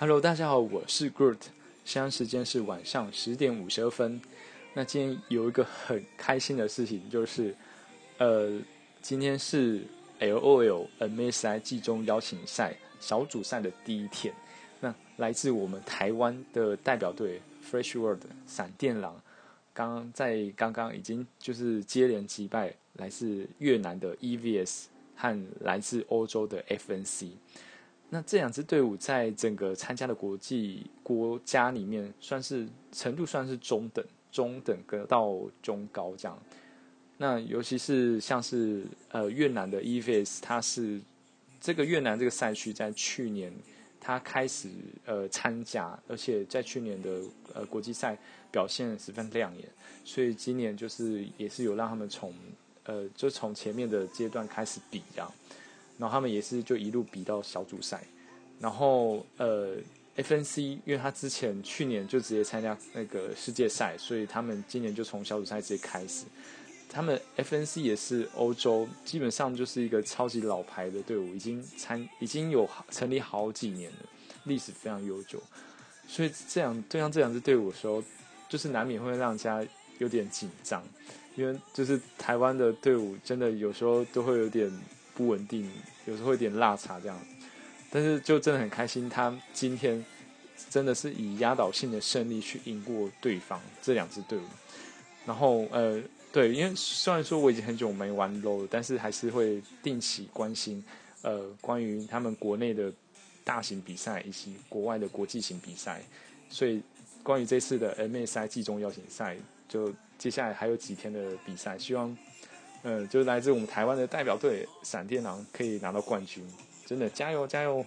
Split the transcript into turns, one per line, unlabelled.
Hello，大家好，我是 Groot，现在时间是晚上十点五十二分。那今天有一个很开心的事情，就是呃，今天是 LOL MSI 季中邀请赛小组赛的第一天。那来自我们台湾的代表队 Fresh World 闪电狼，刚刚在刚刚已经就是接连击败来自越南的 EVS 和来自欧洲的 FNC。那这两支队伍在整个参加的国际国家里面，算是程度算是中等、中等跟到中高这样。那尤其是像是呃越南的 EVS，它是这个越南这个赛区在去年它开始呃参加，而且在去年的呃国际赛表现十分亮眼，所以今年就是也是有让他们从呃就从前面的阶段开始比这样。然后他们也是就一路比到小组赛，然后呃，FNC 因为他之前去年就直接参加那个世界赛，所以他们今年就从小组赛直接开始。他们 FNC 也是欧洲基本上就是一个超级老牌的队伍，已经参已经有成立好几年了，历史非常悠久。所以这样对上这两支队伍的时候，就是难免会让人家有点紧张，因为就是台湾的队伍真的有时候都会有点。不稳定，有时候会有点落差这样，但是就真的很开心，他今天真的是以压倒性的胜利去赢过对方这两支队伍。然后呃，对，因为虽然说我已经很久没玩 LO，但是还是会定期关心呃关于他们国内的大型比赛以及国外的国际型比赛。所以关于这次的 MSI 季中邀请赛，就接下来还有几天的比赛，希望。嗯，就是来自我们台湾的代表队闪电狼可以拿到冠军，真的加油加油！